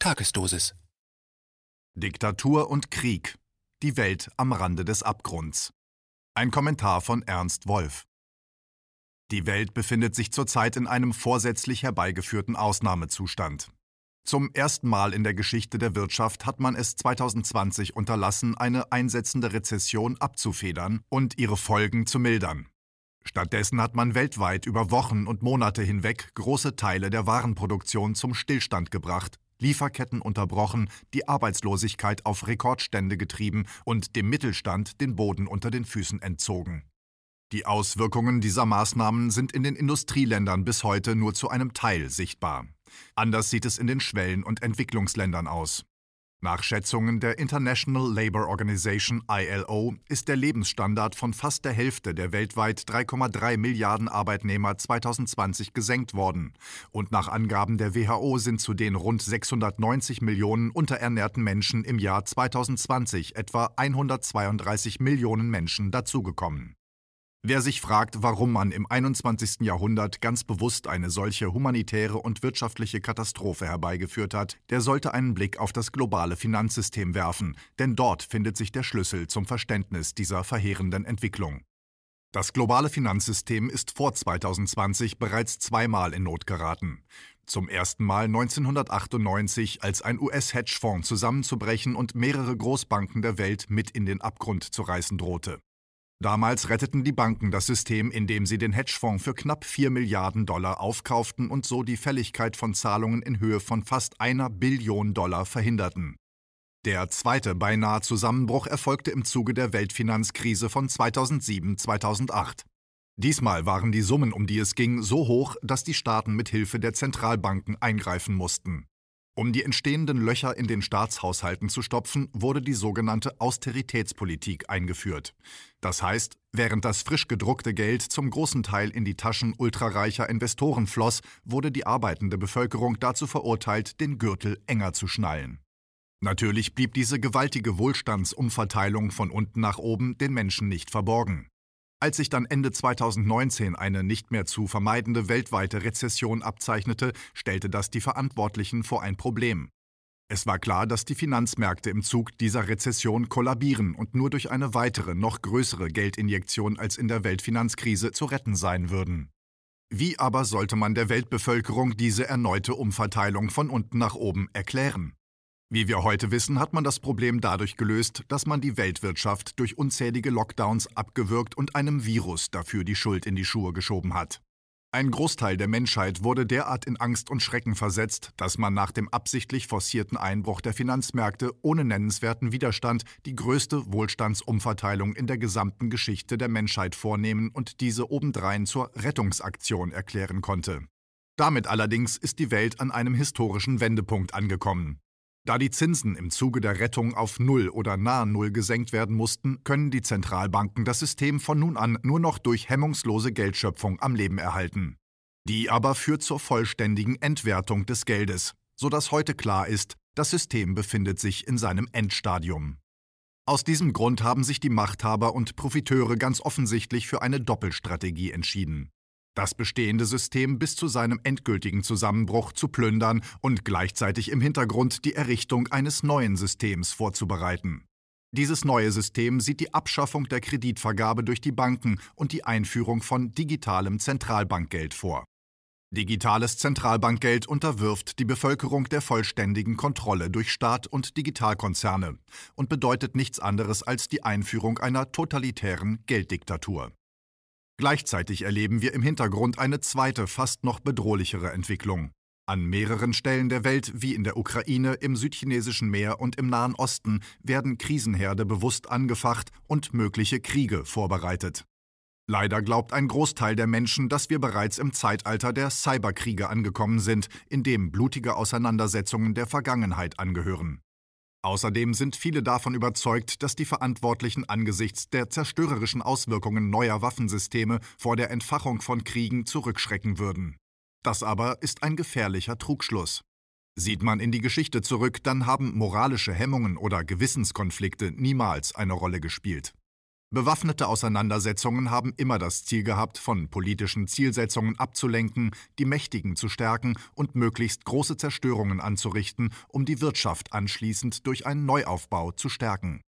Tagesdosis. Diktatur und Krieg. Die Welt am Rande des Abgrunds. Ein Kommentar von Ernst Wolf. Die Welt befindet sich zurzeit in einem vorsätzlich herbeigeführten Ausnahmezustand. Zum ersten Mal in der Geschichte der Wirtschaft hat man es 2020 unterlassen, eine einsetzende Rezession abzufedern und ihre Folgen zu mildern. Stattdessen hat man weltweit über Wochen und Monate hinweg große Teile der Warenproduktion zum Stillstand gebracht, Lieferketten unterbrochen, die Arbeitslosigkeit auf Rekordstände getrieben und dem Mittelstand den Boden unter den Füßen entzogen. Die Auswirkungen dieser Maßnahmen sind in den Industrieländern bis heute nur zu einem Teil sichtbar. Anders sieht es in den Schwellen- und Entwicklungsländern aus. Nach Schätzungen der International Labour Organization ILO ist der Lebensstandard von fast der Hälfte der weltweit 3,3 Milliarden Arbeitnehmer 2020 gesenkt worden. Und nach Angaben der WHO sind zu den rund 690 Millionen unterernährten Menschen im Jahr 2020 etwa 132 Millionen Menschen dazugekommen. Wer sich fragt, warum man im 21. Jahrhundert ganz bewusst eine solche humanitäre und wirtschaftliche Katastrophe herbeigeführt hat, der sollte einen Blick auf das globale Finanzsystem werfen, denn dort findet sich der Schlüssel zum Verständnis dieser verheerenden Entwicklung. Das globale Finanzsystem ist vor 2020 bereits zweimal in Not geraten. Zum ersten Mal 1998, als ein US-Hedgefonds zusammenzubrechen und mehrere Großbanken der Welt mit in den Abgrund zu reißen drohte. Damals retteten die Banken das System, indem sie den Hedgefonds für knapp 4 Milliarden Dollar aufkauften und so die Fälligkeit von Zahlungen in Höhe von fast einer Billion Dollar verhinderten. Der zweite beinahe Zusammenbruch erfolgte im Zuge der Weltfinanzkrise von 2007-2008. Diesmal waren die Summen, um die es ging, so hoch, dass die Staaten mit Hilfe der Zentralbanken eingreifen mussten. Um die entstehenden Löcher in den Staatshaushalten zu stopfen, wurde die sogenannte Austeritätspolitik eingeführt. Das heißt, während das frisch gedruckte Geld zum großen Teil in die Taschen ultrareicher Investoren floss, wurde die arbeitende Bevölkerung dazu verurteilt, den Gürtel enger zu schnallen. Natürlich blieb diese gewaltige Wohlstandsumverteilung von unten nach oben den Menschen nicht verborgen. Als sich dann Ende 2019 eine nicht mehr zu vermeidende weltweite Rezession abzeichnete, stellte das die Verantwortlichen vor ein Problem. Es war klar, dass die Finanzmärkte im Zug dieser Rezession kollabieren und nur durch eine weitere, noch größere Geldinjektion als in der Weltfinanzkrise zu retten sein würden. Wie aber sollte man der Weltbevölkerung diese erneute Umverteilung von unten nach oben erklären? Wie wir heute wissen, hat man das Problem dadurch gelöst, dass man die Weltwirtschaft durch unzählige Lockdowns abgewürgt und einem Virus dafür die Schuld in die Schuhe geschoben hat. Ein Großteil der Menschheit wurde derart in Angst und Schrecken versetzt, dass man nach dem absichtlich forcierten Einbruch der Finanzmärkte ohne nennenswerten Widerstand die größte Wohlstandsumverteilung in der gesamten Geschichte der Menschheit vornehmen und diese obendrein zur Rettungsaktion erklären konnte. Damit allerdings ist die Welt an einem historischen Wendepunkt angekommen. Da die Zinsen im Zuge der Rettung auf Null oder nahe Null gesenkt werden mussten, können die Zentralbanken das System von nun an nur noch durch hemmungslose Geldschöpfung am Leben erhalten. Die aber führt zur vollständigen Entwertung des Geldes, sodass heute klar ist, das System befindet sich in seinem Endstadium. Aus diesem Grund haben sich die Machthaber und Profiteure ganz offensichtlich für eine Doppelstrategie entschieden das bestehende System bis zu seinem endgültigen Zusammenbruch zu plündern und gleichzeitig im Hintergrund die Errichtung eines neuen Systems vorzubereiten. Dieses neue System sieht die Abschaffung der Kreditvergabe durch die Banken und die Einführung von digitalem Zentralbankgeld vor. Digitales Zentralbankgeld unterwirft die Bevölkerung der vollständigen Kontrolle durch Staat und Digitalkonzerne und bedeutet nichts anderes als die Einführung einer totalitären Gelddiktatur. Gleichzeitig erleben wir im Hintergrund eine zweite, fast noch bedrohlichere Entwicklung. An mehreren Stellen der Welt, wie in der Ukraine, im südchinesischen Meer und im Nahen Osten, werden Krisenherde bewusst angefacht und mögliche Kriege vorbereitet. Leider glaubt ein Großteil der Menschen, dass wir bereits im Zeitalter der Cyberkriege angekommen sind, in dem blutige Auseinandersetzungen der Vergangenheit angehören. Außerdem sind viele davon überzeugt, dass die Verantwortlichen angesichts der zerstörerischen Auswirkungen neuer Waffensysteme vor der Entfachung von Kriegen zurückschrecken würden. Das aber ist ein gefährlicher Trugschluss. Sieht man in die Geschichte zurück, dann haben moralische Hemmungen oder Gewissenskonflikte niemals eine Rolle gespielt. Bewaffnete Auseinandersetzungen haben immer das Ziel gehabt, von politischen Zielsetzungen abzulenken, die Mächtigen zu stärken und möglichst große Zerstörungen anzurichten, um die Wirtschaft anschließend durch einen Neuaufbau zu stärken.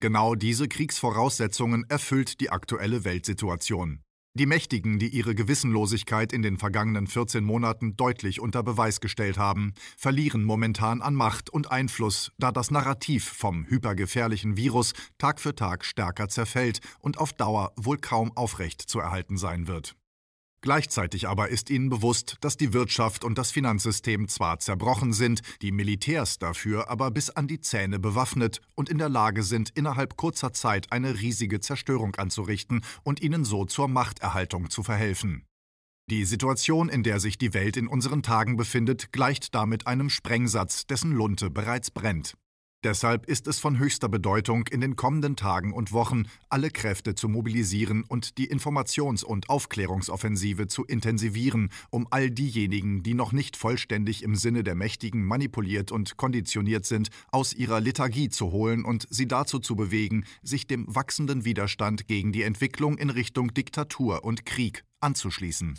Genau diese Kriegsvoraussetzungen erfüllt die aktuelle Weltsituation. Die Mächtigen, die ihre Gewissenlosigkeit in den vergangenen 14 Monaten deutlich unter Beweis gestellt haben, verlieren momentan an Macht und Einfluss, da das Narrativ vom hypergefährlichen Virus Tag für Tag stärker zerfällt und auf Dauer wohl kaum aufrecht zu erhalten sein wird. Gleichzeitig aber ist ihnen bewusst, dass die Wirtschaft und das Finanzsystem zwar zerbrochen sind, die Militärs dafür aber bis an die Zähne bewaffnet und in der Lage sind, innerhalb kurzer Zeit eine riesige Zerstörung anzurichten und ihnen so zur Machterhaltung zu verhelfen. Die Situation, in der sich die Welt in unseren Tagen befindet, gleicht damit einem Sprengsatz, dessen Lunte bereits brennt. Deshalb ist es von höchster Bedeutung, in den kommenden Tagen und Wochen alle Kräfte zu mobilisieren und die Informations- und Aufklärungsoffensive zu intensivieren, um all diejenigen, die noch nicht vollständig im Sinne der Mächtigen manipuliert und konditioniert sind, aus ihrer Lethargie zu holen und sie dazu zu bewegen, sich dem wachsenden Widerstand gegen die Entwicklung in Richtung Diktatur und Krieg anzuschließen.